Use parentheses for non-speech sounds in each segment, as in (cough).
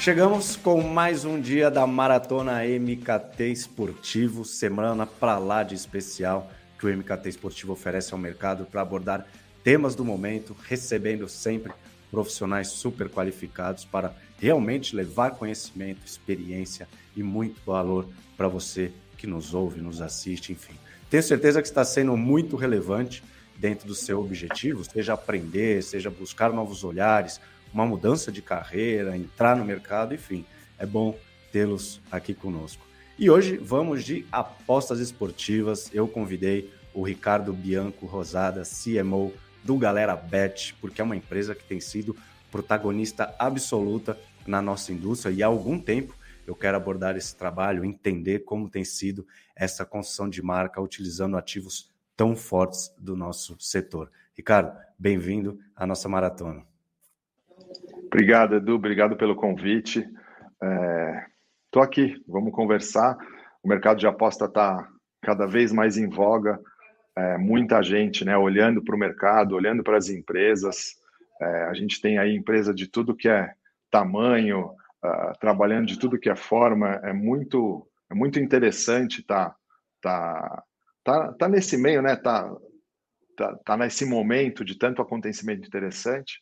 Chegamos com mais um dia da Maratona MKT Esportivo, semana para lá de especial que o MKT Esportivo oferece ao mercado para abordar temas do momento, recebendo sempre profissionais super qualificados para realmente levar conhecimento, experiência e muito valor para você que nos ouve, nos assiste, enfim. Tenho certeza que está sendo muito relevante dentro do seu objetivo, seja aprender, seja buscar novos olhares, uma mudança de carreira, entrar no mercado, enfim. É bom tê-los aqui conosco. E hoje vamos de apostas esportivas. Eu convidei o Ricardo Bianco Rosada, CMO do Galera Bet, porque é uma empresa que tem sido protagonista absoluta na nossa indústria e há algum tempo eu quero abordar esse trabalho, entender como tem sido essa construção de marca utilizando ativos tão fortes do nosso setor. Ricardo, bem-vindo à nossa maratona. Obrigado, Edu. Obrigado pelo convite. Estou é, aqui, vamos conversar. O mercado de aposta está cada vez mais em voga. É, muita gente né, olhando para o mercado, olhando para as empresas. É, a gente tem aí empresa de tudo que é tamanho, uh, trabalhando de tudo que é forma. É muito, é muito interessante estar tá, tá, tá, tá nesse meio, né? Tá, tá, tá nesse momento de tanto acontecimento interessante.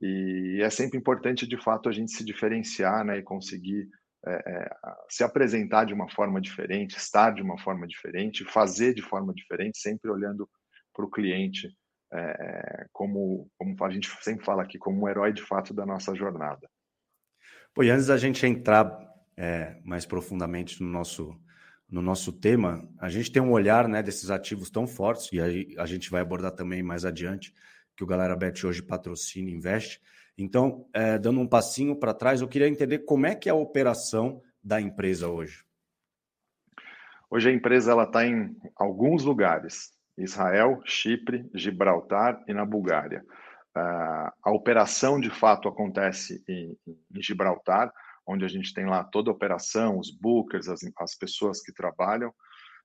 E é sempre importante, de fato, a gente se diferenciar né, e conseguir é, é, se apresentar de uma forma diferente, estar de uma forma diferente, fazer de forma diferente, sempre olhando para o cliente é, como, como a gente sempre fala aqui, como um herói de fato da nossa jornada. Pô, e antes da gente entrar é, mais profundamente no nosso, no nosso tema, a gente tem um olhar né, desses ativos tão fortes, e aí a gente vai abordar também mais adiante, que o Galera Bet hoje patrocina e investe. Então, é, dando um passinho para trás, eu queria entender como é que é a operação da empresa hoje. Hoje a empresa está em alguns lugares: Israel, Chipre, Gibraltar e na Bulgária. Uh, a operação de fato acontece em, em, Gibraltar, onde a gente tem lá toda a operação, os bookers, as, as pessoas que trabalham.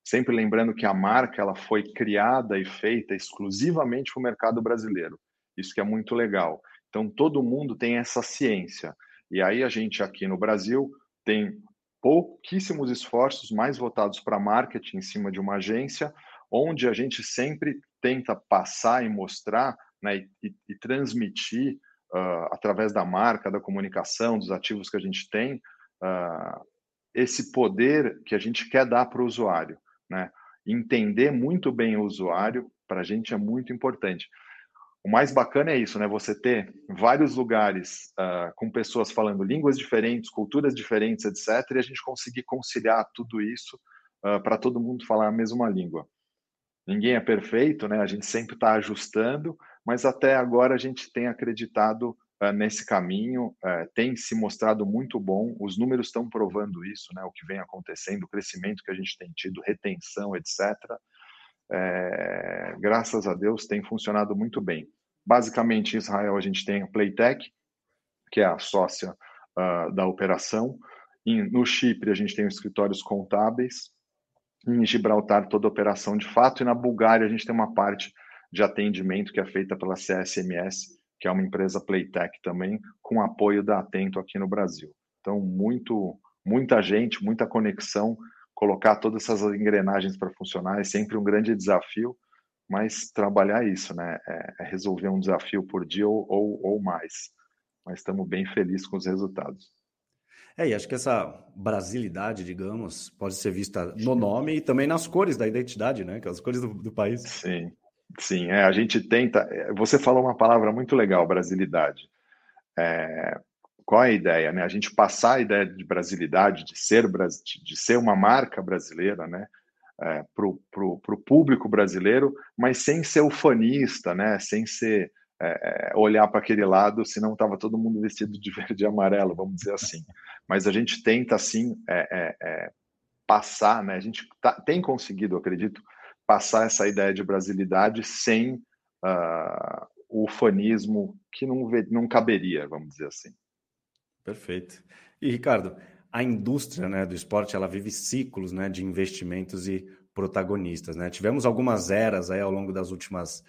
Sempre lembrando que a marca ela foi criada e feita exclusivamente para o mercado brasileiro. Isso que é muito legal. Então todo mundo tem essa ciência. E aí a gente aqui no Brasil tem pouquíssimos esforços mais votados para marketing em cima de uma agência, onde a gente sempre tenta passar e mostrar né, e, e, transmitir uh, através da marca, da comunicação, dos ativos que a gente tem, uh, esse poder que a gente quer dar para o usuário. Né? Entender muito bem o usuário, para a gente é muito importante. O mais bacana é isso, né? Você ter vários lugares uh, com pessoas falando línguas diferentes, culturas diferentes, etc., e a gente conseguir conciliar tudo isso uh, para todo mundo falar a mesma língua. Ninguém é perfeito, né? A gente sempre está ajustando, mas até agora a gente tem acreditado nesse caminho, uh, tem se mostrado muito bom, os números estão provando isso, né, o que vem acontecendo, o crescimento que a gente tem tido, retenção, etc. É, graças a Deus tem funcionado muito bem. Basicamente, em Israel a gente tem a Playtech, que é a sócia uh, da operação. Em, no Chipre a gente tem os escritórios contábeis. Em Gibraltar toda a operação de fato. E na Bulgária a gente tem uma parte de atendimento que é feita pela CSMS, que é uma empresa Playtech também, com apoio da Atento aqui no Brasil. Então, muito, muita gente, muita conexão, colocar todas essas engrenagens para funcionar é sempre um grande desafio, mas trabalhar isso, né? É, é resolver um desafio por dia ou, ou, ou mais. Mas estamos bem felizes com os resultados. É, e acho que essa brasilidade, digamos, pode ser vista no nome e também nas cores da identidade, né? Que as cores do, do país. Sim, Sim, é, a gente tenta. É, você falou uma palavra muito legal, brasilidade. É, qual é a ideia? Né? A gente passar a ideia de brasilidade, de ser, de ser uma marca brasileira, né? É, para o público brasileiro, mas sem ser ufanista, né? sem ser é, é olhar para aquele lado, senão estava todo mundo vestido de (laughs) verde e amarelo, vamos dizer assim. Mas a gente tenta, assim, é, é, passar, né? a gente tá, tem conseguido, acredito, passar essa ideia de brasilidade sem uh, o fanismo que não, não caberia, vamos dizer assim. Perfeito. E Ricardo, a indústria né, do esporte ela vive ciclos né, de investimentos e protagonistas. Né? Tivemos algumas eras aí ao longo das últimas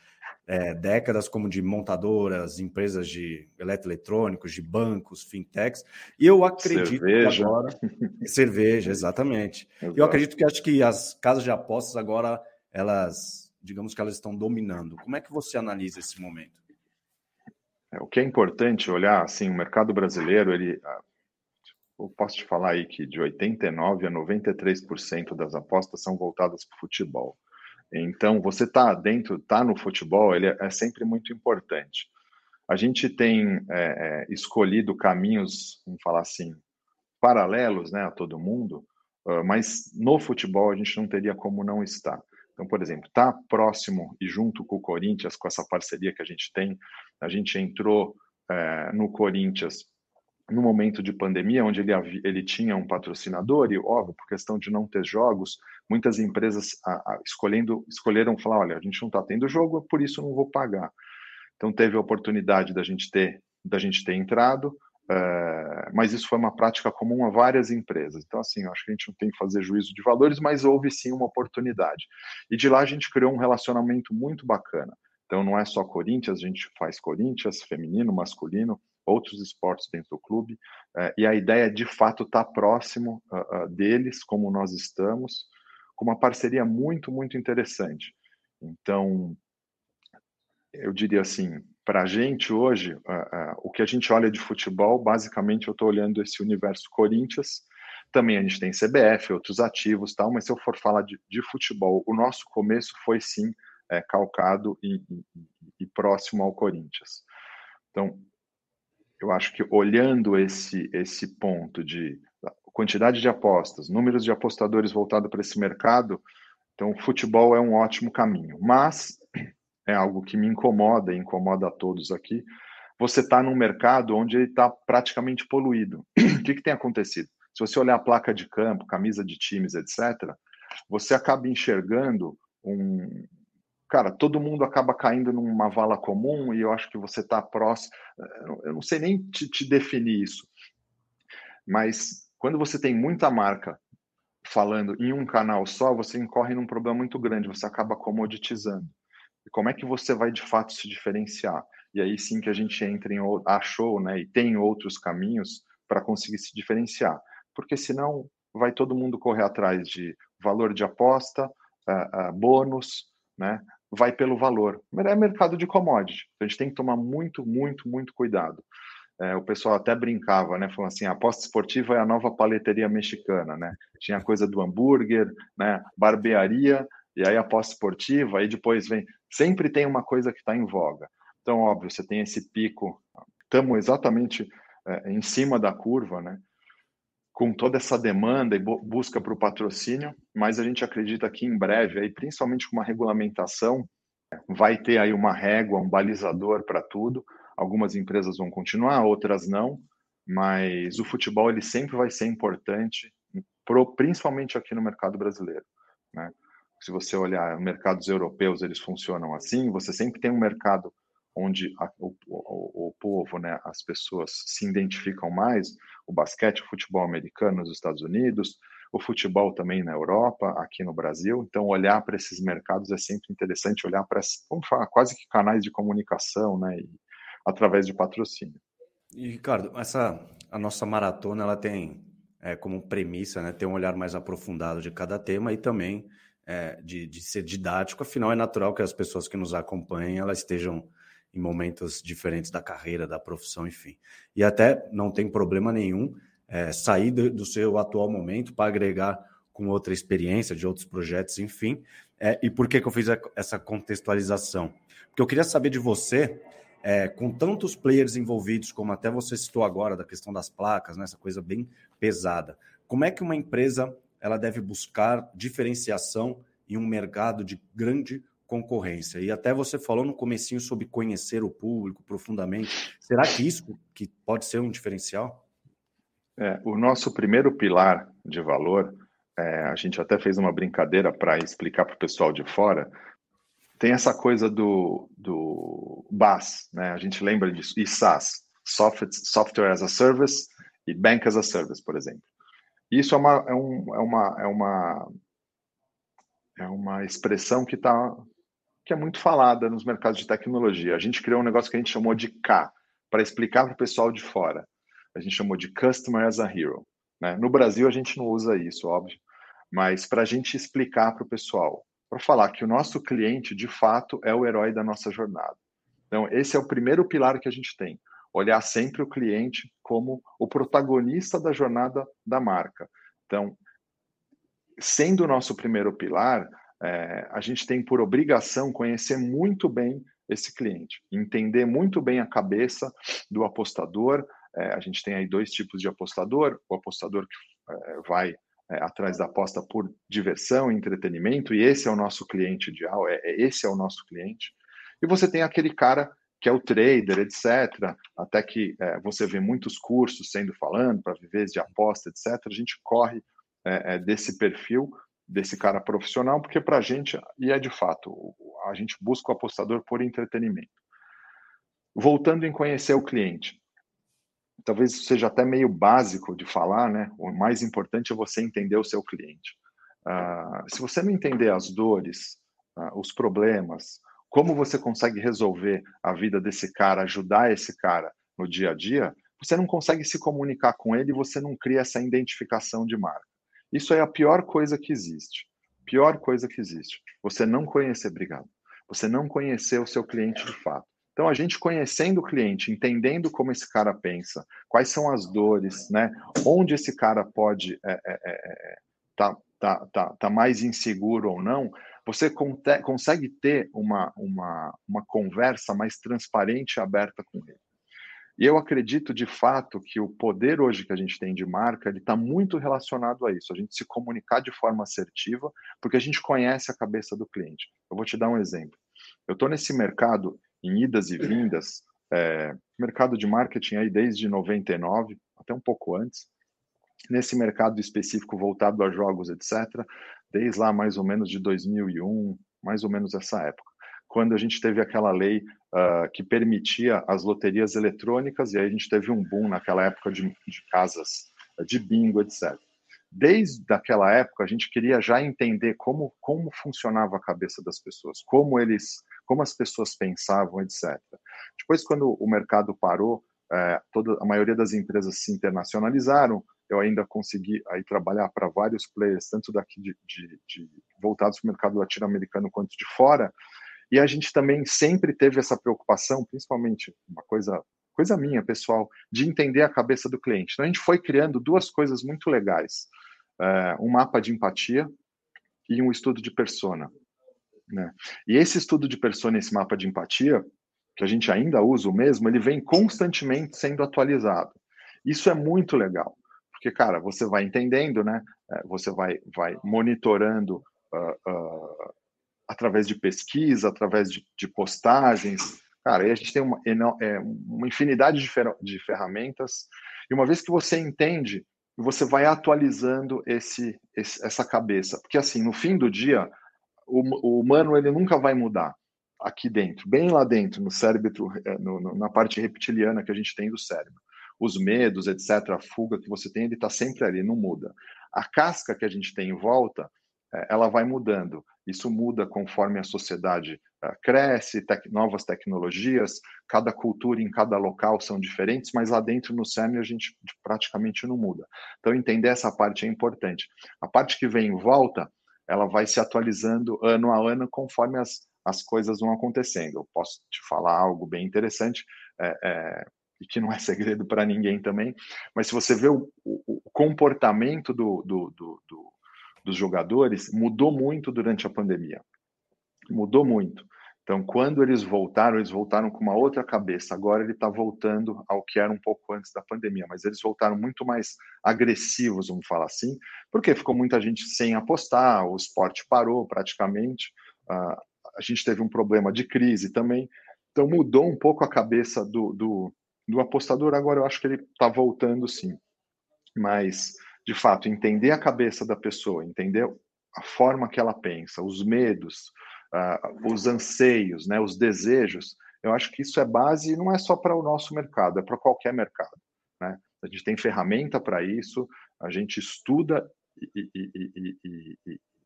é, décadas, como de montadoras, empresas de eletroeletrônicos, de bancos, fintechs. E eu acredito cerveja. que agora. (laughs) cerveja, exatamente. Exato. Eu acredito que acho que as casas de apostas agora, elas, digamos que elas estão dominando. Como é que você analisa esse momento? É, o que é importante olhar, assim, o mercado brasileiro, ele, ah, eu posso te falar aí que de 89 a 93% das apostas são voltadas para o futebol. Então, você está dentro, está no futebol, ele é, é, sempre muito importante. A gente tem é, é, escolhido caminhos, vamos falar assim, paralelos né, a todo mundo, uh, mas no futebol a gente não teria como não estar. Então, por exemplo, está próximo e junto com o Corinthians, com essa parceria que a gente tem, a gente entrou é, no Corinthians no momento de pandemia, onde ele, ele tinha um patrocinador, e óbvio, por questão de não ter jogos, muitas empresas a, a, escolhendo, escolheram falar: olha, a gente não está tendo jogo, por isso não vou pagar. Então teve a oportunidade da gente ter, da gente ter entrado, é, mas isso foi uma prática comum a várias empresas. Então, assim, acho que a gente não tem que fazer juízo de valores, mas houve sim uma oportunidade. E de lá a gente criou um relacionamento muito bacana. Então, não é só Corinthians, a gente faz Corinthians, feminino, masculino, outros esportes dentro do clube, uh, e a ideia é, de fato estar tá próximo uh, uh, deles, como nós estamos, com uma parceria muito, muito interessante. Então, eu diria assim, para a gente hoje, o que a gente olha de futebol, basicamente eu estou olhando esse universo Corinthians, também a gente tem CBF, outros ativos, tal, mas se eu for falar de, de futebol, o nosso começo foi sim é, calcado e, e, e próximo ao Corinthians. Então, eu acho que olhando esse, esse ponto de quantidade de apostas, números de apostadores voltados para esse mercado, então futebol é um ótimo caminho. Mas é algo que me incomoda e incomoda a todos aqui. Você está num mercado onde ele está praticamente poluído. (clears throat) o que, que tem acontecido? Se você olhar a placa de campo, camisa de times, etc., você acaba enxergando um, cara, todo mundo acaba caindo numa vala comum e eu acho que você está próximo. Eu não sei nem te, te, definir isso, mas quando você tem muita marca falando em um canal só, você incorre num problema muito grande, você acaba comoditizando. E como é que você vai de fato se diferenciar? E aí sim que a gente entra em achou, né, e tem outros caminhos para conseguir se diferenciar, porque senão vai todo mundo correr atrás de valor de aposta, uh, uh, bônus, né? vai pelo valor. É mercado de commodity. A gente tem que tomar muito, muito, muito cuidado. É, o pessoal até brincava, né? Falando assim, a aposta esportiva é a nova paleteria mexicana, né? Tinha coisa do hambúrguer, né? Barbearia, e aí aposta esportiva, aí depois vem. Sempre tem uma coisa que está em voga. Então, óbvio, você tem esse pico. Estamos exatamente é, em cima da curva, né? com toda essa demanda e busca para o patrocínio, mas a gente acredita que em breve, aí, principalmente com uma regulamentação, vai ter aí uma régua, um balizador para tudo. Algumas empresas vão continuar, outras não, mas o futebol ele sempre vai ser importante, pro, principalmente aqui no mercado brasileiro. Né? Se você olhar mercados europeus, eles funcionam assim. Você sempre tem um mercado onde a, o, o, o, povo, né, as pessoas se identificam mais, o basquete, o futebol americano nos Estados Unidos, o futebol também na Europa, aqui no Brasil. Então, olhar para esses mercados é sempre interessante, olhar para, vamos falar, quase que canais de comunicação, né, e, através de patrocínio. E, Ricardo, essa, a nossa maratona, ela tem é, como premissa, né, ter um olhar mais aprofundado de cada tema e também é, de, de ser didático, afinal é natural que as pessoas que nos acompanhem, elas estejam em momentos diferentes da carreira, da profissão, enfim. E até não tem problema nenhum é, sair do, do, seu atual momento para agregar com outra experiência de outros projetos, enfim. É, e por que, que eu fiz essa contextualização? Porque eu queria saber de você, é, com tantos players envolvidos, como até você citou agora, da questão das placas, né, essa coisa bem pesada, como é que uma empresa ela deve buscar diferenciação em um mercado de grande concorrência. E até você falou no comecinho sobre conhecer o público profundamente. Será que isso que pode ser um diferencial? É, o nosso primeiro pilar de valor, é, a gente até fez uma brincadeira para explicar para o pessoal de fora, tem essa coisa do, do BAS, né? a gente lembra disso, e SaaS, Software, Software as a Service e Bank as a Service, por exemplo. Isso é uma, é, um, é uma, é uma, é uma expressão que está que é muito falada nos mercados de tecnologia. A gente criou um negócio que a gente chamou de K, para explicar para o pessoal de fora. A gente chamou de Customer as a Hero. Né? No Brasil, a gente não usa isso, óbvio, mas para a gente explicar para o pessoal, para falar que o nosso cliente, de fato, é o herói da nossa jornada. Então, esse é o primeiro pilar que a gente tem. Olhar sempre o cliente como o protagonista da jornada da marca. Então, sendo o nosso primeiro pilar, é, a gente tem por obrigação conhecer muito bem esse cliente, entender muito bem a cabeça do apostador. É, a gente tem aí dois tipos de apostador: o apostador que é, vai é, atrás da aposta por diversão entretenimento, e esse é o nosso cliente ideal, é, é, esse é o nosso cliente. E você tem aquele cara que é o trader, etc. Até que é, você vê muitos cursos sendo falando para viver de aposta, etc. A gente corre desse perfil desse cara profissional, porque para a gente, e é de fato, a gente busca o apostador por entretenimento. Voltando em conhecer o cliente, talvez seja até meio básico de falar, né? O mais importante é você entender o seu cliente. Uh, se você não entender as dores, uh, os problemas, como você consegue resolver a vida desse cara, ajudar esse cara no dia a dia, você não consegue se comunicar com ele você não cria essa identificação de marca. Isso é a pior coisa que existe. Pior coisa que existe. Você não conhecer, obrigado. Você não conhecer o seu cliente de fato. Então, a gente conhecendo o cliente, entendendo como esse cara pensa, quais são as dores, né? Onde esse cara pode é, é, é, tá, tá, tá, tá mais inseguro ou não, você consegue ter uma, uma, uma conversa mais transparente e aberta com ele. E eu acredito de fato que o poder hoje que a gente tem de marca ele está muito relacionado a isso, a gente se comunicar de forma assertiva, porque a gente conhece a cabeça do cliente. Eu vou te dar um exemplo. Eu estou nesse mercado em idas e vindas, é, mercado de marketing aí desde 99, até um pouco antes, nesse mercado específico voltado a jogos, etc., desde lá mais ou menos de 2001, mais ou menos essa época quando a gente teve aquela lei uh, que permitia as loterias eletrônicas, e aí a gente teve um boom naquela época de, de casas de bingo, etc. Desde aquela época, a gente queria já entender como, como funcionava a cabeça das pessoas, como eles, como as pessoas pensavam, etc. Depois, quando o mercado parou, é, toda a maioria das empresas se internacionalizaram. Eu ainda consegui aí trabalhar para vários players, tanto daqui de, de, de voltados para o mercado latino-americano quanto de fora. E a gente também sempre teve essa preocupação, principalmente uma coisa, coisa minha, pessoal, de entender a cabeça do cliente. Então a gente foi criando duas coisas muito legais: é, um mapa de empatia e um estudo de persona. Né? E esse estudo de persona, esse mapa de empatia, que a gente ainda usa o mesmo, ele vem constantemente sendo atualizado. Isso é muito legal, porque, cara, você vai entendendo, né? É, você vai, vai monitorando uh, uh, através de pesquisa, através de, de postagens. Cara, aí a gente tem uma, é, uma infinidade de, fer de ferramentas, e uma vez que você entende, você vai atualizando esse, esse, essa cabeça. Porque, assim, no fim do dia, o, o, humano ele nunca vai mudar aqui dentro, bem lá dentro, no cérebro, é, no, no, na parte reptiliana que a gente tem do cérebro. Os medos, etc., a fuga que você tem, ele está sempre ali, não muda. A casca que a gente tem em volta, é, ela vai mudando. Isso muda conforme a sociedade uh, cresce, tec novas tecnologias, cada cultura em cada local são diferentes, mas lá dentro no CERN a gente praticamente não muda. Então, entender essa parte é importante. A parte que vem em volta, ela vai se atualizando ano a ano conforme as, as coisas vão acontecendo. Eu posso te falar algo bem interessante, é, é, e que não é (laughs) segredo para ninguém também, mas se você vê o, o, o comportamento do, do, do, do dos jogadores mudou muito durante a pandemia. Mudou muito. Então, quando eles voltaram, eles voltaram com uma outra cabeça. Agora ele está voltando ao que era um pouco antes da pandemia, mas eles voltaram muito mais agressivos, vamos falar assim, porque ficou muita gente sem apostar, o esporte parou praticamente, uh, a gente teve um problema de crise também. Então, mudou um pouco a cabeça do, do, do apostador. Agora eu acho que ele está voltando sim. Mas de fato, entender a cabeça da pessoa, entender a forma que ela pensa, os medos, uh, os anseios, né, os desejos, eu acho que isso é base, não é só para o nosso mercado, é para qualquer mercado. Né? A gente tem ferramenta para isso, a gente estuda e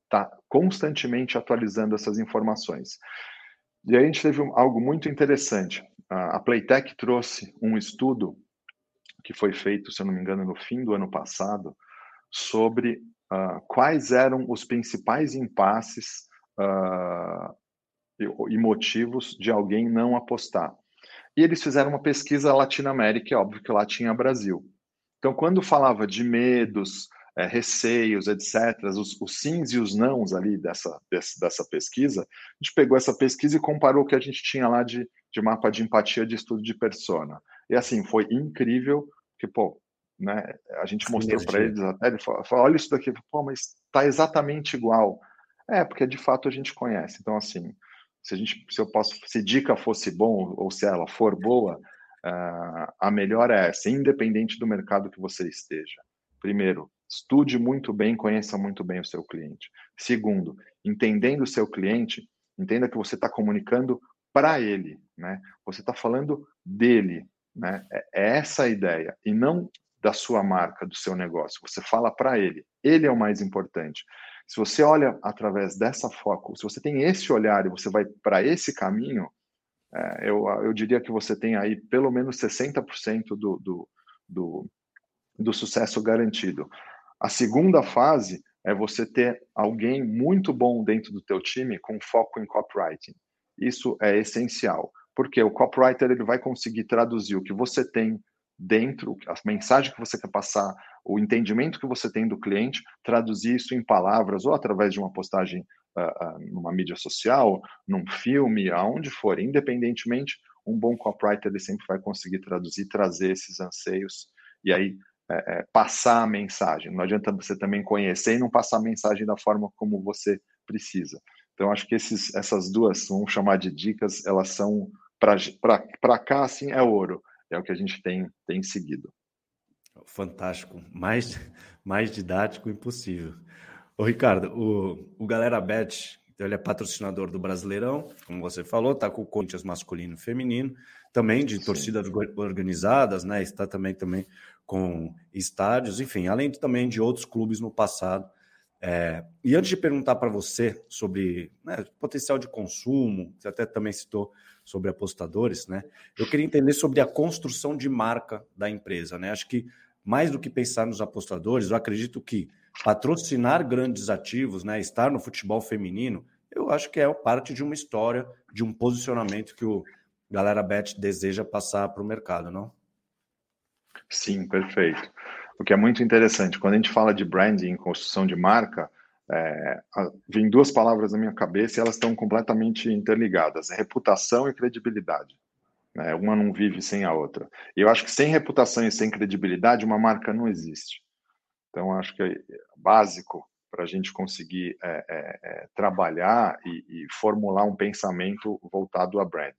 está constantemente atualizando essas informações. E aí a gente teve algo muito interessante. A Playtech trouxe um estudo que foi feito, se eu não me engano, no fim do ano passado, sobre uh, quais eram os principais impasses uh, e motivos de alguém não apostar. E eles fizeram uma pesquisa Latinoamérica, é óbvio que lá tinha Brasil. Então, quando falava de medos, é, receios, etc., os, os, sims e os nãos ali dessa, dessa pesquisa, a gente pegou essa pesquisa e comparou o que a gente tinha lá de, de mapa de empatia de estudo de persona. E assim, foi incrível, que, pô, né, a gente mostrou para eles até, ele falou, olha isso daqui, pô, mas está exatamente igual. É, porque de fato a gente conhece. Então, assim, se a gente, se eu posso, se dica fosse bom ou se ela for boa, uh, a melhor é essa, independente do mercado que você esteja. Primeiro, estude muito bem, conheça muito bem o seu cliente. Segundo, entendendo o seu cliente, entenda que você está comunicando para ele, né? Você está falando dele, né? É, é essa a ideia e não da sua marca, do seu negócio. Você fala para ele. Ele é o mais importante. Se você olha através dessa foco, se você tem esse olhar e você vai para esse caminho, é, eu, eu diria que você tem aí pelo menos 60% do, do, do, do sucesso garantido. A segunda fase é você ter alguém muito bom dentro do teu time com foco em copywriting. Isso é essencial, porque o copywriter ele vai conseguir traduzir o que você tem dentro, a mensagem que você quer passar, o entendimento que você tem do cliente, traduzir isso em palavras ou através de uma postagem uh, uh, numa mídia social, num filme, aonde for, independentemente, um bom copywriter ele sempre vai conseguir traduzir, trazer esses anseios e aí é, é, passar a mensagem. Não adianta você também conhecer e não passar a mensagem da forma como você precisa. Então, acho que esses, essas duas, vamos chamar de dicas, elas são para cá, assim, é ouro é o que a gente tem, tem seguido. Fantástico. Mais, mais didático impossível. Ô, Ricardo, o, o Galera Bet, então ele é patrocinador do Brasileirão, como você falou, está com o Corinthians masculino e feminino, também de Sim. torcidas organizadas, né? Está também, também com estádios, enfim, além de, também de outros clubes no passado. É, e antes de perguntar para você sobre né, potencial de consumo, você até também citou sobre apostadores, né? Eu queria entender sobre a construção de marca da empresa, né? Acho que mais do que pensar nos apostadores, eu acredito que patrocinar grandes ativos, né, estar no futebol feminino, eu acho que é parte de uma história, de um posicionamento que o Galera Bet deseja passar para o mercado, não? Sim, perfeito. O que é muito interessante, quando a gente fala de branding, construção de marca, é, vem duas palavras na minha cabeça e elas estão completamente interligadas: é reputação e credibilidade. Né? Uma não vive sem a outra. E eu acho que sem reputação e sem credibilidade, uma marca não existe. Então, acho que é básico para a gente conseguir é, é, é, trabalhar e, e, formular um pensamento voltado a brand.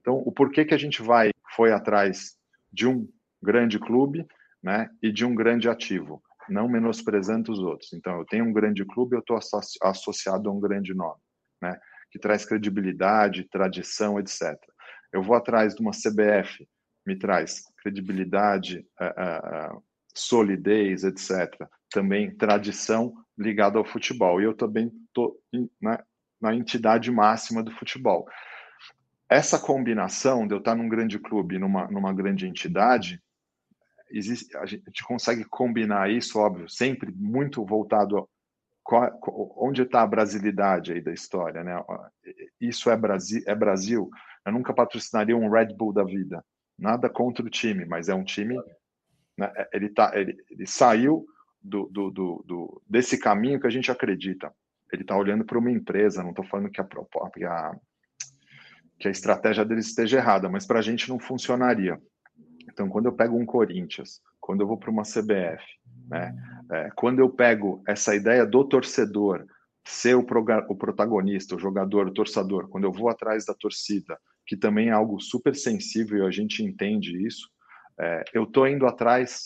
Então, o porquê que a gente vai foi atrás de um grande clube né, e de um grande ativo não menosprezando os outros. Então, eu tenho um grande clube, eu estou associado a um grande nome, né? Que traz credibilidade, tradição, etc. Eu vou atrás de uma CBF, me traz credibilidade, uh, uh, solidez, etc. Também tradição ligada ao futebol. E eu também estou né, na entidade máxima do futebol. Essa combinação de eu estar num grande clube, numa, numa grande entidade, existe, a gente consegue combinar isso, óbvio, sempre muito voltado qual, onde está a brasilidade aí da história, né? Isso é Brasil, é Brasil. Eu nunca patrocinaria um Red Bull da vida. Nada contra o time, mas é um time, né? ele tá, ele, ele saiu do, do, do, do, desse caminho que a gente acredita. Ele está olhando para uma empresa. Não estou falando que a, que a que a estratégia deles esteja errada, mas para a gente não funcionaria. Então, quando eu pego um Corinthians, quando eu vou para uma CBF, né, é, quando eu pego essa ideia do torcedor ser o, o protagonista, o jogador, o torcedor, quando eu vou atrás da torcida, que também é algo super sensível e a gente entende isso, é, eu estou indo atrás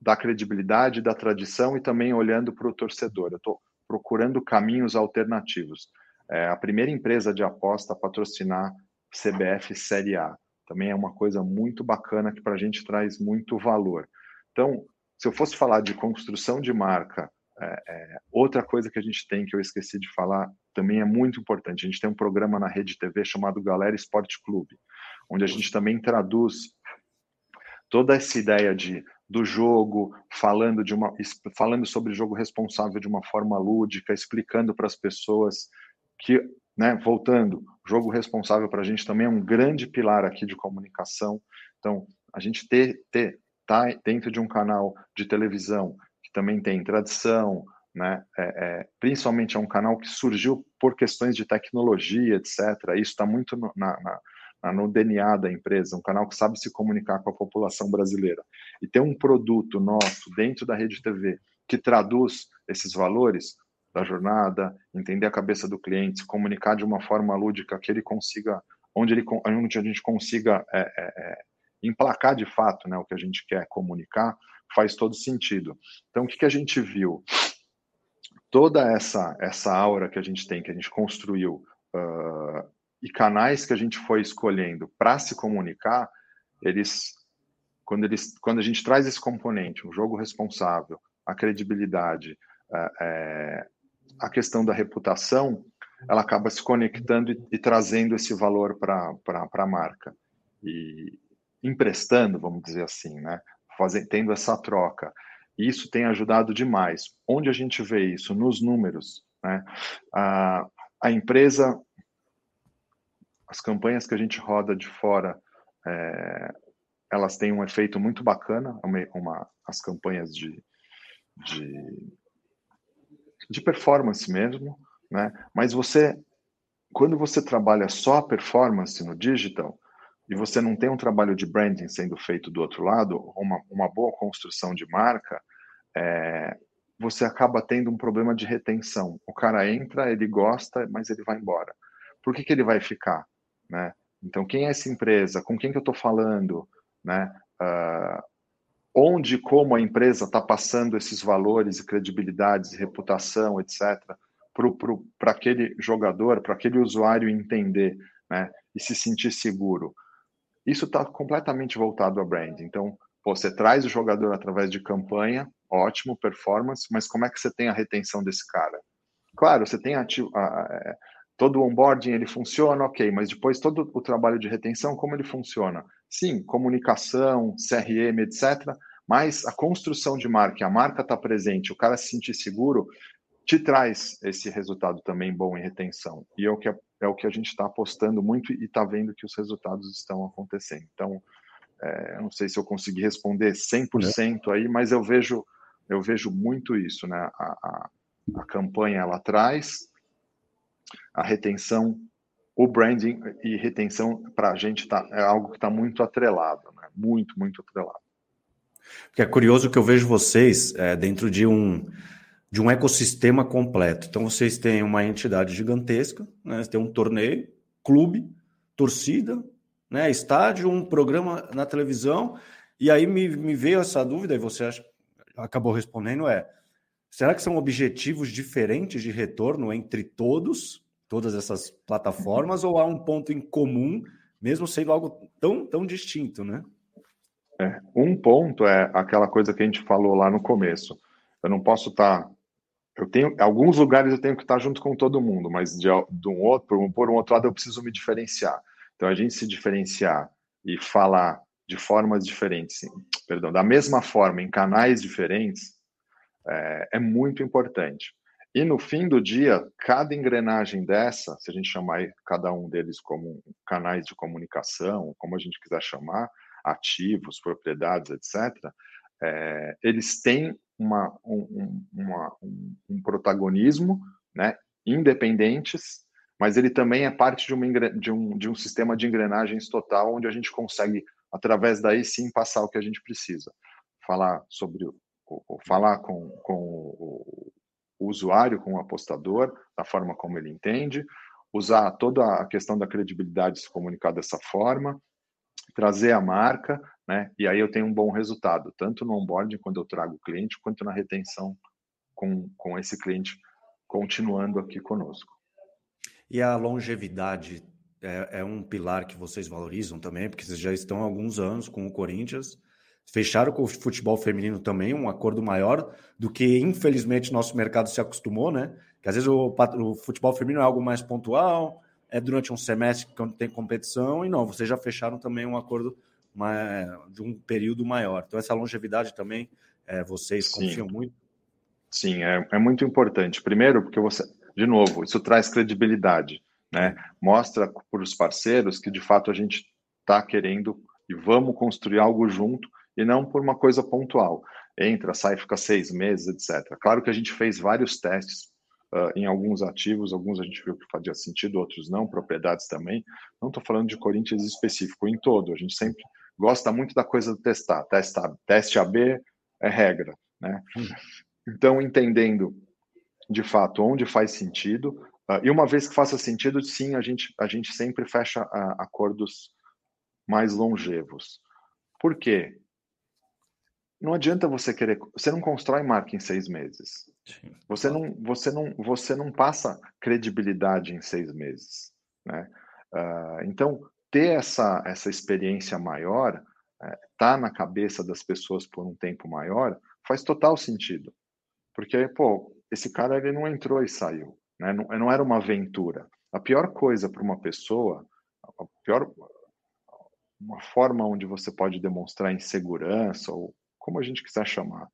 da credibilidade, da tradição e também olhando para o torcedor. Eu estou procurando caminhos alternativos. É a primeira empresa de aposta a patrocinar CBF Série A também é uma coisa muito bacana que para a gente traz muito valor. Então, se eu fosse falar de construção de marca é, é, outra coisa que a gente tem, que eu esqueci de falar, também é muito importante. A gente tem um programa na Rede TV chamado Galera Esporte Clube, onde a gente também traduz toda essa ideia de do jogo, falando de uma falando sobre jogo responsável de uma forma lúdica, explicando para as pessoas que, né, voltando, jogo responsável para a gente também é um grande pilar aqui de comunicação. Então, a gente ter, ter tá dentro de um canal de televisão que também tem tradição, né? É, é, principalmente é um canal que surgiu por questões de tecnologia, etc. Isso está muito na, na, no DNA da empresa, um canal que sabe se comunicar com a população brasileira. E ter um produto nosso dentro da rede TV que traduz esses valores da jornada, entender a cabeça do cliente, se comunicar de uma forma lúdica que ele consiga, onde, ele, onde a gente consiga é, é, é emplacar de fato né, o que a gente quer comunicar, faz todo sentido. Então, o que, que a gente viu? Toda essa, essa aura que a gente tem, que a gente construiu, uh, e canais que a gente foi escolhendo para se comunicar, eles quando, eles, quando a gente traz esse componente, um jogo responsável, a credibilidade, é, a questão da reputação, ela acaba se conectando e, e trazendo esse valor para a marca. E, emprestando, vamos dizer assim, né? Fazendo, tendo essa troca. E isso tem ajudado demais. Onde a gente vê isso? Nos números. Né? A, a empresa, as campanhas que a gente roda de fora, é, elas têm um efeito muito bacana, uma, uma as campanhas de, de, de performance mesmo, né? Mas você, quando você trabalha só a performance no digital, e você não tem um trabalho de branding sendo feito do outro lado, uma, uma boa construção de marca, é, você acaba tendo um problema de retenção. O cara entra, ele gosta, mas ele vai embora. Por que, que ele vai ficar? Né? Então, quem é essa empresa? Com quem que eu estou falando? Né? Uh, onde como a empresa está passando esses valores e credibilidades, reputação, etc., para aquele jogador, para aquele usuário entender né? e se sentir seguro. Isso está completamente voltado a brand. Então, você traz o jogador através de campanha, ótimo, performance, mas como é que você tem a retenção desse cara? Claro, você tem ativo, a, a, todo o onboarding ele funciona, ok, mas depois todo o trabalho de retenção, como ele funciona? Sim, comunicação, CRM, etc. Mas a construção de marca, a marca está presente, o cara se sentir seguro, te traz esse resultado também bom em retenção. E é o que a é o que a gente está apostando muito e está vendo que os resultados estão acontecendo. Então, é, não sei se eu consegui responder 100% aí, mas eu vejo, eu vejo muito isso, né? A, a, a campanha ela traz, a retenção, o branding e retenção para a gente tá, é algo que está muito atrelado, né? Muito, muito atrelado. Porque é curioso que eu vejo vocês é, dentro de um de um ecossistema completo. Então vocês têm uma entidade gigantesca, né? Tem um torneio, clube, torcida, né? estádio, um programa na televisão. E aí me, me veio essa dúvida, e você acha, acabou respondendo, é será que são objetivos diferentes de retorno entre todos, todas essas plataformas, ou há um ponto em comum, mesmo sendo algo tão, tão distinto, né? É, um ponto é aquela coisa que a gente falou lá no começo. Eu não posso estar tá eu tenho alguns lugares eu tenho que estar junto com todo mundo, mas de, de um outro, por um outro lado, eu preciso me diferenciar. Então, a gente se diferenciar e falar de formas diferentes, perdão, da mesma forma em canais diferentes, é, é muito importante. E no fim do dia, cada engrenagem dessa, se a gente chamar cada um deles como canais de comunicação, como a gente quiser chamar, ativos, propriedades, etc., é, eles têm uma, um, uma, um, um, protagonismo, né, independentes, mas ele também é parte de, uma, de, um, de um sistema de engrenagens total, onde a gente consegue, através daí sim, passar o que a gente precisa. Falar sobre falar com, com o, o usuário, com o apostador, da forma como ele entende, usar toda a questão da credibilidade se comunicar dessa forma, trazer a marca, né? E aí eu tenho um bom resultado, tanto no onboarding, quando eu trago o cliente, quanto na retenção com, com esse cliente continuando aqui conosco. E a longevidade é, é, um pilar que vocês valorizam também, porque vocês já estão há alguns anos com o Corinthians. fecharam com o futebol feminino também um acordo maior do que, infelizmente, nosso mercado se acostumou, né? Que às vezes o, o futebol feminino é algo mais pontual, é durante um semestre que tem competição, e não, vocês já fecharam também um acordo de um período maior. Então, essa longevidade também, é, vocês Sim. confiam muito? Sim, é, é muito importante. Primeiro, porque você, de novo, isso traz credibilidade, né? Mostra para os parceiros que de fato a gente está querendo e vamos construir algo junto e não por uma coisa pontual. Entra, sai, fica seis meses, etc. Claro que a gente fez vários testes uh, em alguns ativos, alguns a gente viu que fazia sentido, outros não, propriedades também. Não estou falando de Corinthians específico, em todo. A gente sempre gosta muito da coisa do testar. Testa, teste AB é regra, né? Hum. Então, entendendo de fato onde faz sentido, uh, e uma vez que faça sentido, sim, a gente, a gente sempre fecha uh, acordos mais longevos. Por quê? Não adianta você querer. Você não constrói marca em seis meses. Sim. Você não, você não, você não passa credibilidade em seis meses, né? Uh, então, ter essa, essa experiência maior, é, tá na cabeça das pessoas por um tempo maior, faz total sentido. Porque, pô, esse cara ele não entrou e saiu, né? Não, não era uma aventura. A pior coisa para uma pessoa, a pior uma forma onde você pode demonstrar insegurança ou como a gente quiser chamar,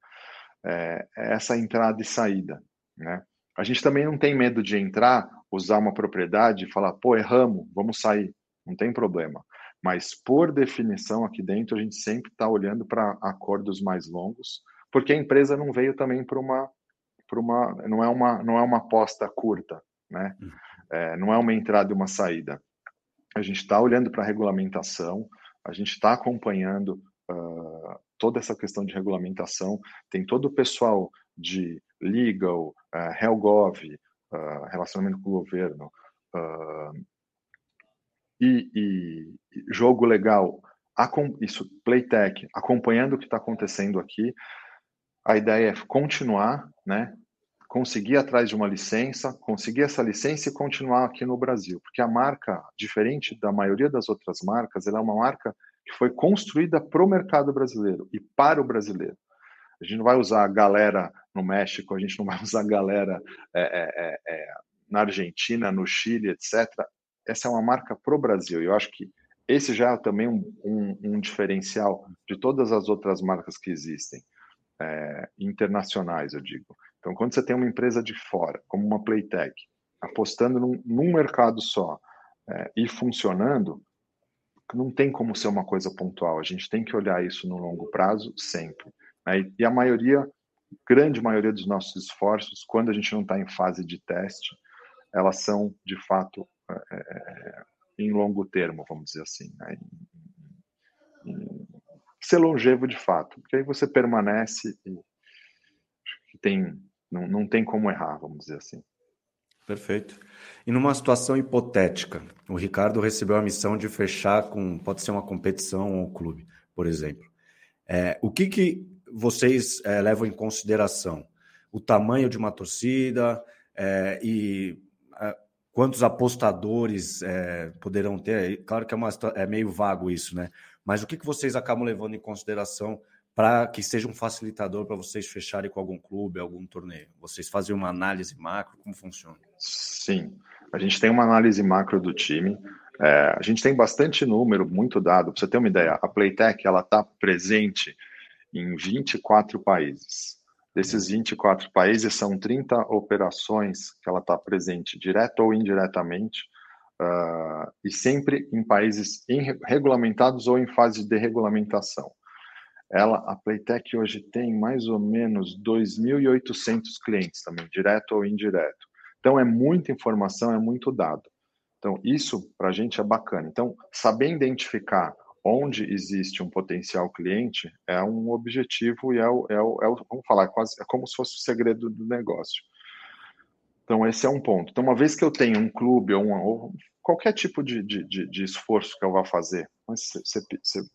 é, é essa entrada e saída, né? A gente também não tem medo de entrar, usar uma propriedade e falar, pô, erramos, vamos sair não tem problema. Mas, por definição, aqui dentro, a gente sempre está olhando para acordos mais longos, porque a empresa não veio também para uma, uma, não é uma, não é uma aposta curta, né? Uhum. É, não é uma entrada e uma saída. A gente está olhando para a regulamentação, a gente está acompanhando uh, toda essa questão de regulamentação, tem todo o pessoal de legal, uh, Helgov, uh, relacionamento com o governo, uh, e, e jogo legal, isso, Playtech, acompanhando o que está acontecendo aqui, a ideia é continuar, né? Conseguir atrás de uma licença, conseguir essa licença e continuar aqui no Brasil, porque a marca, diferente da maioria das outras marcas, ela é uma marca que foi construída para o mercado brasileiro e para o brasileiro. A gente não vai usar a galera no México, a gente não vai (laughs) usar a galera é, é, é, é na Argentina, no Chile, etc essa é uma marca para o Brasil. Eu acho que esse já é também um, um, um diferencial de todas as outras marcas que existem, é, internacionais, eu digo. Então, quando você tem uma empresa de fora, como uma Playtech, apostando num, num mercado só é, e funcionando, não tem como ser uma coisa pontual. A gente tem que olhar isso no longo prazo sempre. Né? E a maioria, grande maioria dos nossos esforços, quando a gente não está em fase de teste, elas são de fato é, é, em longo termo, vamos dizer assim, né? ser longevo de fato, porque aí você permanece e tem, não, não tem como errar, vamos dizer assim. Perfeito. E numa situação hipotética, o Ricardo recebeu a missão de fechar com, pode ser uma competição ou um clube, por exemplo. É, o que, que vocês é, levam em consideração? O tamanho de uma torcida é, e quantos apostadores é, poderão ter? Claro que é, uma, é meio vago isso, né? Mas o que, que vocês acabam levando em consideração para que seja um facilitador para vocês fecharem com algum clube, algum torneio? Vocês fazem uma análise macro? Como funciona? Sim, a gente tem uma análise macro do time. É, a gente tem bastante número, muito dado. Para você ter uma ideia, a Playtech ela está presente em 24 países. Desses 24 países, são 30 operações que ela está presente, direta ou indiretamente, uh, e sempre em países regulamentados ou em fase de regulamentação. Ela, a Playtech hoje tem mais ou menos 2.800 clientes também, direto ou indireto. Então é muita informação, é muito dado. Então isso para a gente é bacana. Então saber identificar onde existe um potencial cliente é um objetivo e é o, é o, é o vamos falar, quase, é como se fosse o segredo do negócio. Então, esse é um ponto. Então, uma vez que eu tenho um clube ou, uma, ou qualquer tipo de, de, de, de, esforço que eu vá fazer, mas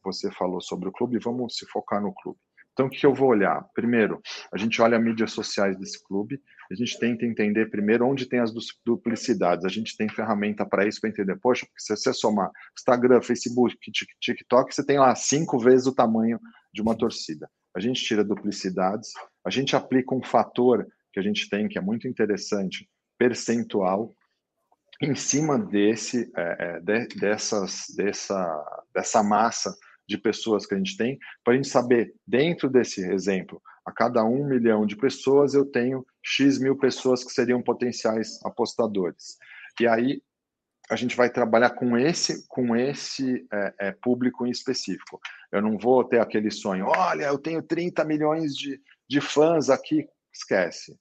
você, falou sobre o clube, vamos se focar no clube. Então, o que eu vou olhar? Primeiro, a gente olha as mídias sociais desse clube, a gente tenta entender primeiro onde tem as duplicidades. A gente tem ferramenta para isso, para entender. Poxa, se você somar Instagram, Facebook, TikTok, você tem lá cinco vezes o tamanho de uma torcida. A gente tira duplicidades, a gente aplica um fator que a gente tem, que é muito interessante, percentual, em cima desse, é, é de, dessas, dessa, dessa massa de pessoas que a gente tem, para a gente saber, dentro desse exemplo, a cada um milhão de pessoas, eu tenho X mil pessoas que seriam potenciais apostadores. E aí a gente vai trabalhar com esse, com esse é, é, público em específico. Eu não vou ter aquele sonho, olha, eu tenho 30 milhões de, de fãs aqui, esquece.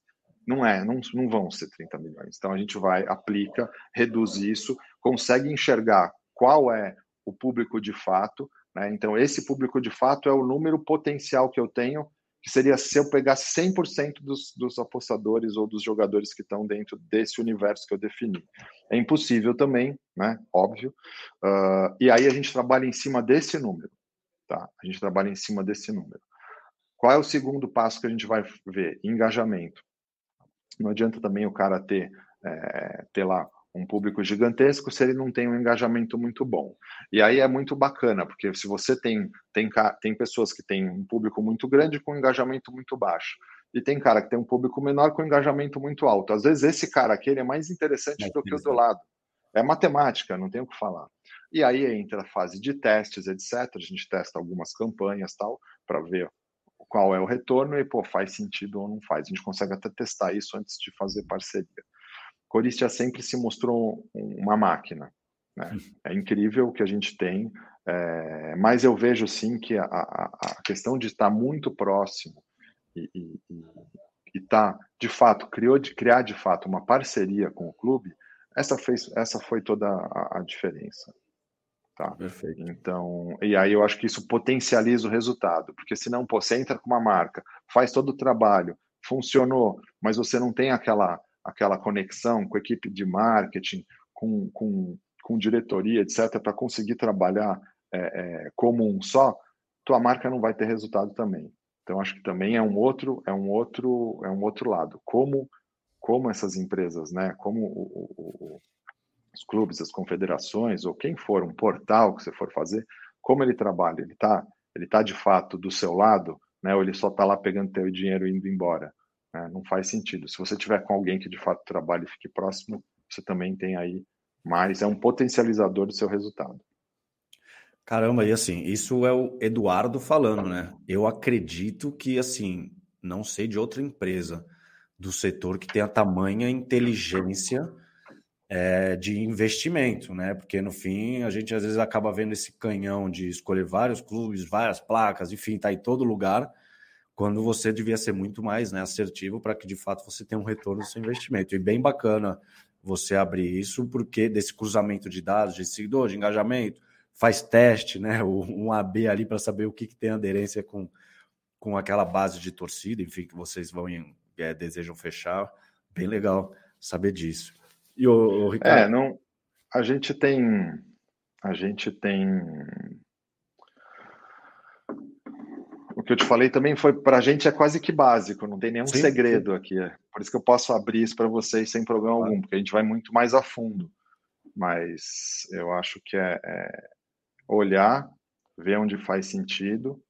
Não é, não, não vão ser 30 milhões. Então a gente vai, aplica, reduz isso, consegue enxergar qual é o público de fato, né? Então, esse público de fato é o número potencial que eu tenho, que seria se eu pegar 100% dos, dos apostadores ou dos jogadores que estão dentro desse universo que eu defini. É impossível também, né? Óbvio. Uh, e aí a gente trabalha em cima desse número. Tá? A gente trabalha em cima desse número. Qual é o segundo passo que a gente vai ver? Engajamento. Não adianta também o cara ter, é, ter lá um público gigantesco se ele não tem um engajamento muito bom. E aí é muito bacana, porque se você tem, tem, tem pessoas que têm um público muito grande com um engajamento muito baixo, e tem cara que tem um público menor com um engajamento muito alto. Às vezes esse cara aqui é mais interessante é do que o do lado. É matemática, não tem o que falar. E aí entra a fase de testes, etc. A gente testa algumas campanhas tal, para ver qual é o retorno e, pô, faz sentido ou não faz. A gente consegue até testar isso antes de fazer parceria. Coristia sempre se mostrou uma máquina. Né? É incrível o que a gente tem, é, mas eu vejo sim que a, a, a, questão de estar muito próximo e, estar, tá, de fato, criou de, criar de fato uma parceria com o clube, essa, fez, essa foi toda a, a diferença. Tá? Perfeito. Então, e aí eu acho que isso potencializa o resultado, porque senão, pô, você entra com uma marca, faz todo o trabalho, funcionou, mas você não tem aquela aquela conexão com a equipe de marketing, com, com, com diretoria, etc., para conseguir trabalhar é, é, como um só, tua marca não vai ter resultado também. Então acho que também é um outro é um outro é um outro lado. Como como essas empresas, né? Como o, o, o, os clubes, as confederações ou quem for um portal que você for fazer, como ele trabalha, ele está ele tá de fato do seu lado, né? Ou ele só está lá pegando teu dinheiro e indo embora. Né? Não faz sentido. Se você tiver com alguém que de fato trabalhe e fique próximo, você também tem aí mais, é um potencializador do seu resultado. Caramba, e assim, isso é o Eduardo falando, né? Eu acredito que, assim, não sei de outra empresa do setor que tenha tamanha inteligência é, de investimento, né? Porque no fim a gente às vezes acaba vendo esse canhão de escolher vários clubes, várias placas, enfim, tá em todo lugar quando você devia ser muito mais né, assertivo para que de fato você tenha um retorno do seu investimento. E bem bacana você abrir isso, porque desse cruzamento de dados, de seguidor, de engajamento, faz teste, né? Um AB ali para saber o que, que, tem aderência com, com aquela base de torcida, enfim, que vocês vão é, desejam fechar. Bem legal saber disso. E o, o Ricardo. É, não, a gente tem. A gente tem o que eu te falei também foi para a gente é quase que básico, não tem nenhum sim, segredo sim. aqui. É. Por isso que eu posso abrir isso para vocês sem problema claro. algum, porque a gente vai muito mais a fundo. Mas eu acho que é, é olhar, ver onde faz sentido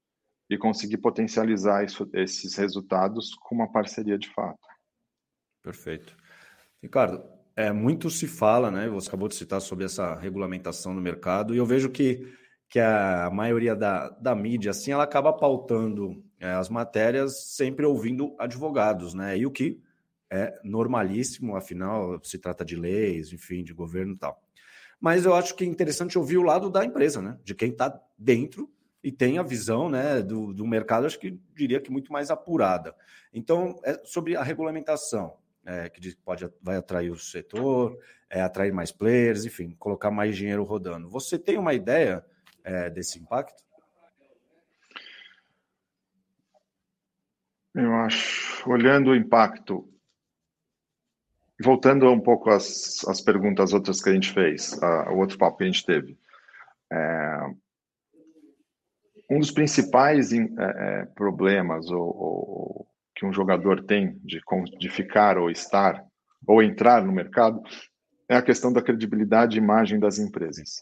e conseguir potencializar isso, esses resultados com uma parceria de fato. Perfeito. Ricardo, é, muito se fala, né? Você acabou de citar sobre essa regulamentação no mercado, e eu vejo que que a maioria da, da mídia, assim, ela acaba pautando é, as matérias sempre ouvindo advogados, né? E o que é normalíssimo, afinal, se trata de leis, enfim, de governo e tal. Mas eu acho que é interessante ouvir o lado da empresa, né? De quem está dentro e tem a visão né, do, do mercado, acho que diria que muito mais apurada. Então, é sobre a regulamentação, é, que pode vai atrair o setor, é, atrair mais players, enfim, colocar mais dinheiro rodando. Você tem uma ideia é, desse impacto? Eu acho, olhando o impacto, voltando um pouco às, às perguntas outras que a gente fez, o outro papo que a gente teve. É, um dos principais é, é, problemas ou, ou, que um jogador tem de, de ficar ou estar ou entrar no mercado é a questão da credibilidade e imagem das empresas.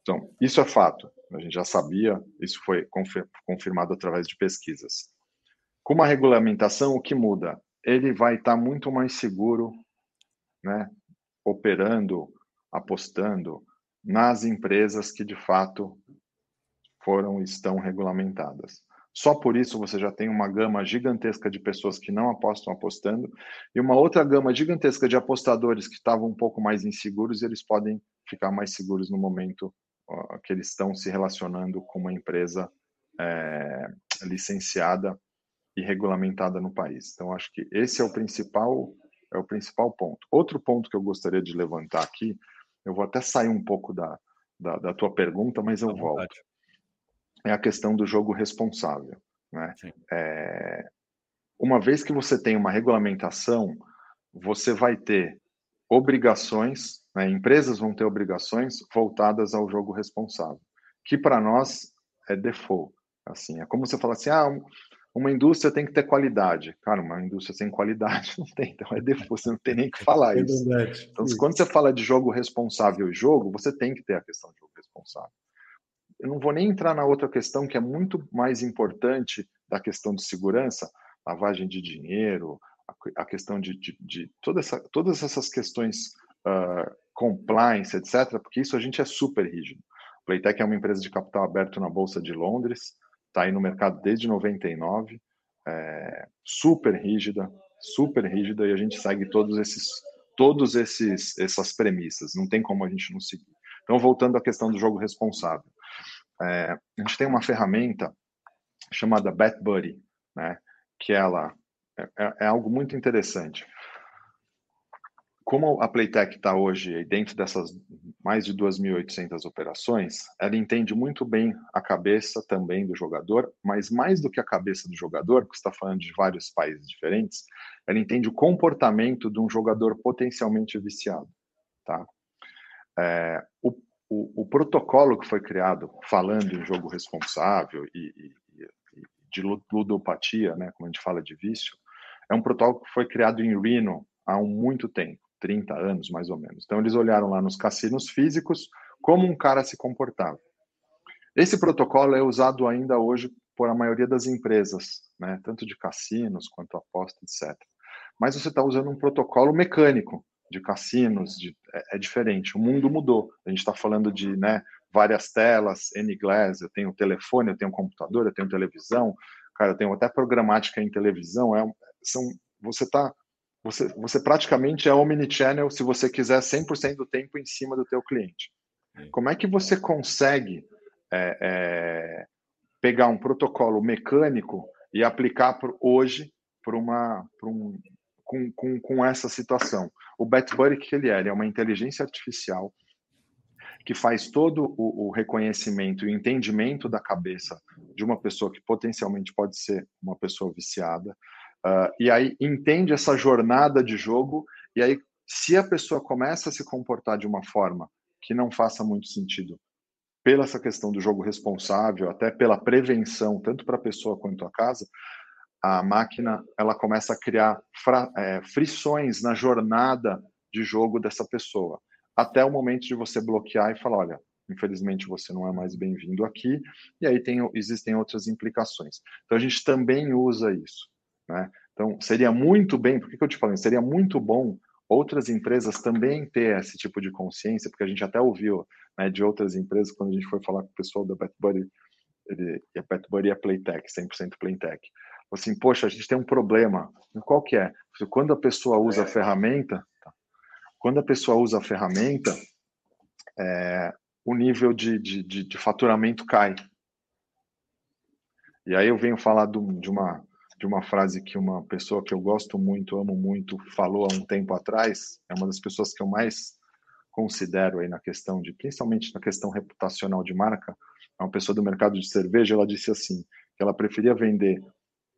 Então, isso é fato, a gente já sabia, isso foi confirmado através de pesquisas. Com uma regulamentação, o que muda? Ele vai estar muito mais seguro, né, operando, apostando nas empresas que de fato foram e estão regulamentadas. Só por isso você já tem uma gama gigantesca de pessoas que não apostam apostando e uma outra gama gigantesca de apostadores que estavam um pouco mais inseguros, eles podem ficar mais seguros no momento que eles estão se relacionando com uma empresa é, licenciada e regulamentada no país. Então acho que esse é o principal é o principal ponto. Outro ponto que eu gostaria de levantar aqui, eu vou até sair um pouco da, da, da tua pergunta, mas eu volto é a questão do jogo responsável. Né? É, uma vez que você tem uma regulamentação, você vai ter obrigações, né? empresas vão ter obrigações voltadas ao jogo responsável, que para nós é default. Assim, é como você fala assim, ah, uma indústria tem que ter qualidade. Cara, uma indústria sem qualidade (laughs) não tem, então é default, você não tem nem que falar é isso. Então, quando você fala de jogo responsável e jogo, você tem que ter a questão de jogo responsável eu não vou nem entrar na outra questão que é muito mais importante da questão de segurança, lavagem de dinheiro, a, questão de, de, de toda essa, todas essas questões uh, compliance, etc., porque isso a gente é super rígido. Playtech é uma empresa de capital aberto na Bolsa de Londres, está aí no mercado desde 99, é, super rígida, super rígida, e a gente segue todos esses todos esses essas premissas, não tem como a gente não seguir. Então, voltando à questão do jogo responsável. É, a gente tem uma ferramenta chamada BetBuddy, né? Que ela é, é, é algo muito interessante. Como a Playtech está hoje dentro dessas mais de 2.800 operações, ela entende muito bem a cabeça também do jogador, mas mais do que a cabeça do jogador, porque está falando de vários países diferentes, ela entende o comportamento de um jogador potencialmente viciado, tá? É, o o, o, protocolo que foi criado falando em jogo responsável e, e, e, de ludopatia, né, como a gente fala de vício, é um protocolo que foi criado em Reno há um muito tempo, 30 anos mais ou menos. Então eles olharam lá nos cassinos físicos como um cara se comportava. Esse protocolo é usado ainda hoje por a maioria das empresas, né, tanto de cassinos quanto aposta, etc. Mas você está usando um protocolo mecânico, de cassinos, de, é, é, diferente. O mundo mudou. A gente está falando de né, várias telas, N-Glass, eu tenho telefone, eu tenho computador, eu tenho televisão, cara, eu tenho até programática em televisão. É, são, você tá, você, você praticamente é omnichannel se você quiser 100% do tempo em cima do teu cliente. Como é que você consegue é, é, pegar um protocolo mecânico e aplicar por, hoje para uma, um, com, com, com essa situação. O BetBuddy, que ele é? Ele é uma inteligência artificial que faz todo o, o reconhecimento e entendimento da cabeça de uma pessoa que potencialmente pode ser uma pessoa viciada, uh, e aí entende essa jornada de jogo, e aí se a pessoa começa a se comportar de uma forma que não faça muito sentido, pela essa questão do jogo responsável, até pela prevenção, tanto para a pessoa quanto a casa, a máquina ela começa a criar é, frições na jornada de jogo dessa pessoa, até o momento de você bloquear e falar, olha, infelizmente você não é mais bem-vindo aqui, e aí tem, existem outras implicações. Então a gente também usa isso, né? Então seria muito bem, por que, que eu te falei? Seria muito bom outras empresas também ter esse tipo de consciência, porque a gente até ouviu né, de outras empresas quando a gente foi falar com o pessoal da BetBuddy, ele, a BetBuddy é Playtech, 100% Playtech assim, poxa, a gente tem um problema. Qual que é? Quando a pessoa usa a ferramenta, quando a pessoa usa a ferramenta, é, o nível de, de, de, de, faturamento cai. E aí eu venho falar de, de, uma, de uma frase que uma pessoa que eu gosto muito, amo muito, falou há um tempo atrás, é uma das pessoas que eu mais considero aí na questão de, principalmente na questão reputacional de marca, é uma pessoa do mercado de cerveja, ela disse assim, que ela preferia vender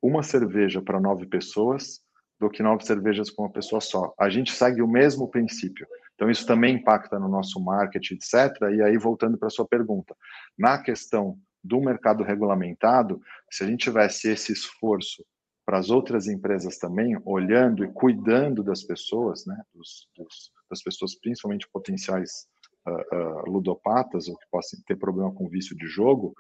uma cerveja para nove pessoas do que nove cervejas para uma pessoa só. A gente segue o mesmo princípio. Então, isso também impacta no nosso marketing, etc. E aí, voltando para a sua pergunta, na questão do mercado regulamentado, se a gente tivesse esse esforço para as outras empresas também, olhando e cuidando das pessoas, né, dos, dos, das pessoas principalmente potenciais uh, uh, ludopatas ou que possam ter problema com vício de jogo,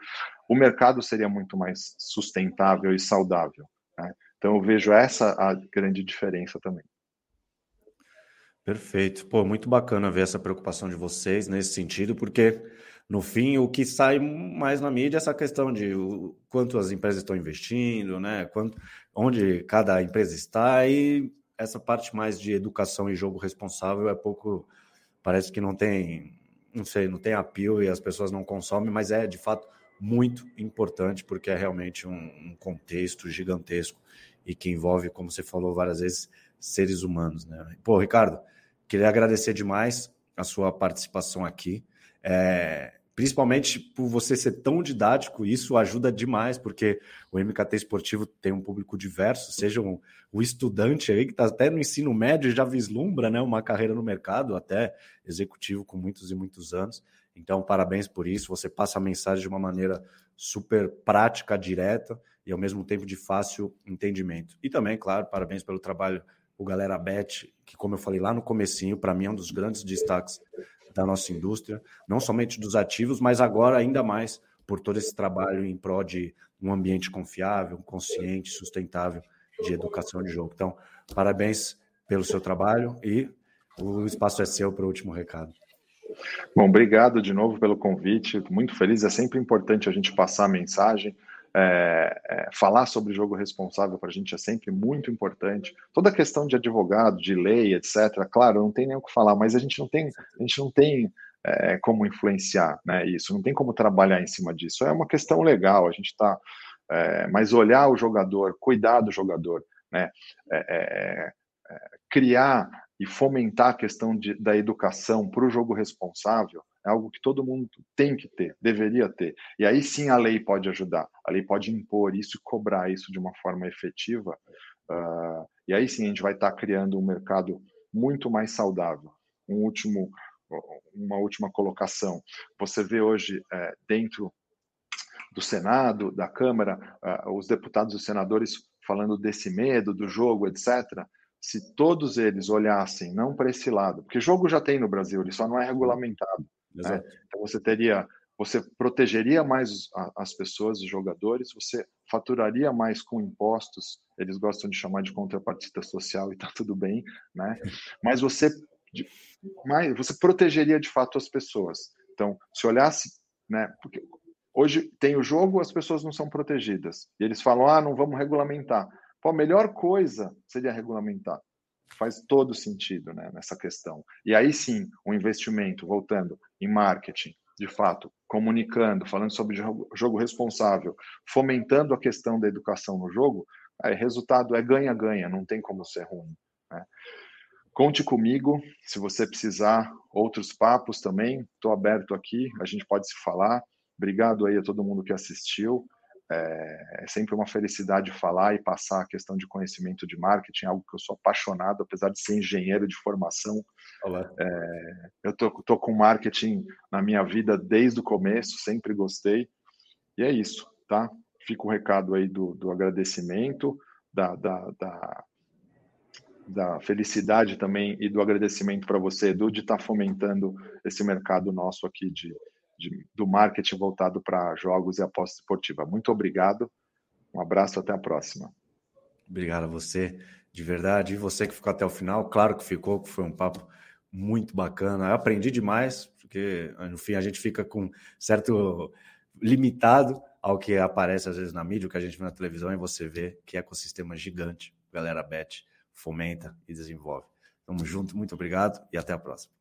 o mercado seria muito mais sustentável e saudável. Né? Então eu vejo essa a grande diferença também. Perfeito. Pô, muito bacana ver essa preocupação de vocês nesse sentido, porque no fim, o que sai mais na mídia é essa questão de o, quanto as empresas estão investindo, né? Quanto, onde cada empresa está e essa parte mais de educação e jogo responsável é pouco. Parece que não tem, não sei, não tem apio e as pessoas não consomem, mas é de fato muito importante porque é realmente um, um contexto gigantesco e que envolve, como você falou várias vezes, seres humanos, né? Pô, Ricardo, queria agradecer demais a sua participação aqui. É, principalmente por você ser tão didático, isso ajuda demais, porque o MKT esportivo tem um público diverso, seja um, o estudante aí que está até no ensino médio já vislumbra né, uma carreira no mercado, até executivo com muitos e muitos anos. Então, parabéns por isso. Você passa a mensagem de uma maneira super prática, direta e ao mesmo tempo de fácil entendimento. E também, claro, parabéns pelo trabalho o Galera Bet, que como eu falei lá no comecinho, para mim é um dos grandes destaques da nossa indústria, não somente dos ativos, mas agora ainda mais por todo esse trabalho em prol de um ambiente confiável, consciente, sustentável de educação de jogo. Então, parabéns pelo seu trabalho e o espaço é seu para o último recado. Bom, obrigado de novo pelo convite. Muito feliz. É sempre importante a gente passar a mensagem. É, é, falar sobre jogo responsável para a gente é sempre muito importante. Toda a questão de advogado, de lei, etc. Claro, não tem nem o que falar, mas a gente não tem, a gente não tem é, como influenciar, né? Isso não tem como trabalhar em cima disso. É uma questão legal. A gente está, é, mas olhar o jogador, cuidar do jogador, né? É, é, criar e fomentar a questão de, da educação para o jogo responsável é algo que todo mundo tem que ter, deveria ter. E aí sim a lei pode ajudar. A lei pode impor isso e cobrar isso de uma forma efetiva. Uh, e aí sim a gente vai estar tá criando um mercado muito mais saudável. Um último, uma última colocação. Você vê hoje é, dentro do Senado, da Câmara, uh, os deputados e os senadores falando desse medo do jogo, etc. Se todos eles olhassem não para esse lado, porque jogo já tem no Brasil, ele só não é regulamentado. Né? Então você teria, você protegeria mais as pessoas, os jogadores, você faturaria mais com impostos, eles gostam de chamar de contrapartida social e tá tudo bem, né? Mas você, mais, você protegeria de fato as pessoas. Então, se olhasse, né? Porque hoje tem o jogo, as pessoas não são protegidas e eles falam, ah, não vamos regulamentar. Pô, a melhor coisa seria regulamentar faz todo sentido né, nessa questão. E aí sim, o investimento, voltando, em marketing, de fato, comunicando, falando sobre jogo, responsável, fomentando a questão da educação no jogo, aí, resultado é ganha-ganha, não tem como ser ruim. Né? Conte comigo, se você precisar outros papos também, estou aberto aqui, a gente pode se falar. Obrigado aí a todo mundo que assistiu. É, é, sempre uma felicidade falar e passar a questão de conhecimento de marketing, algo que eu sou apaixonado, apesar de ser engenheiro de formação. É, eu tô, tô com marketing na minha vida desde o começo, sempre gostei. E é isso, tá? Fica o recado aí do, do agradecimento, da, da, da, da felicidade também e do agradecimento para você, Edu, de estar tá fomentando esse mercado nosso aqui de de, do marketing voltado para jogos e aposta esportiva. Muito obrigado, um abraço, até a próxima. Obrigado a você, de verdade. E você que ficou até o final, claro que ficou, que foi um papo muito bacana. Eu aprendi demais, porque no fim a gente fica com certo limitado ao que aparece às vezes na mídia, o que a gente vê na televisão, e você vê que ecossistema gigante, galera bet, fomenta e desenvolve. Tamo junto, muito obrigado e até a próxima.